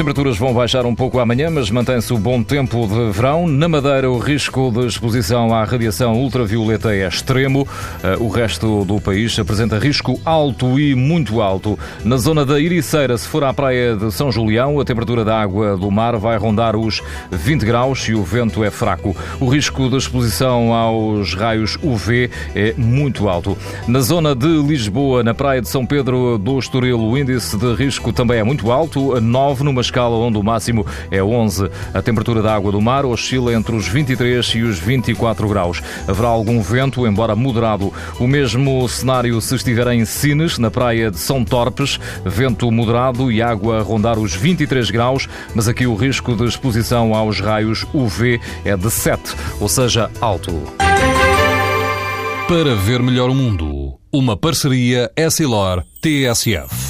Temperaturas vão baixar um pouco amanhã, mas mantém-se o bom tempo de verão. Na Madeira, o risco de exposição à radiação ultravioleta é extremo. Eh, o resto do país apresenta risco alto e muito alto. Na zona da Iriceira, se for à praia de São Julião, a temperatura da água do mar vai rondar os 20 graus e o vento é fraco. O risco de exposição aos raios UV é muito alto. Na zona de Lisboa, na praia de São Pedro do Estoril, o índice de risco também é muito alto, 9 numa escala onde o máximo é 11. A temperatura da água do mar oscila entre os 23 e os 24 graus. Haverá algum vento, embora moderado. O mesmo cenário se estiver em Sines, na praia de São Torpes, vento moderado e água a rondar os 23 graus, mas aqui o risco de exposição aos raios UV é de 7, ou seja, alto. Para ver melhor o mundo, uma parceria Essilor-TSF.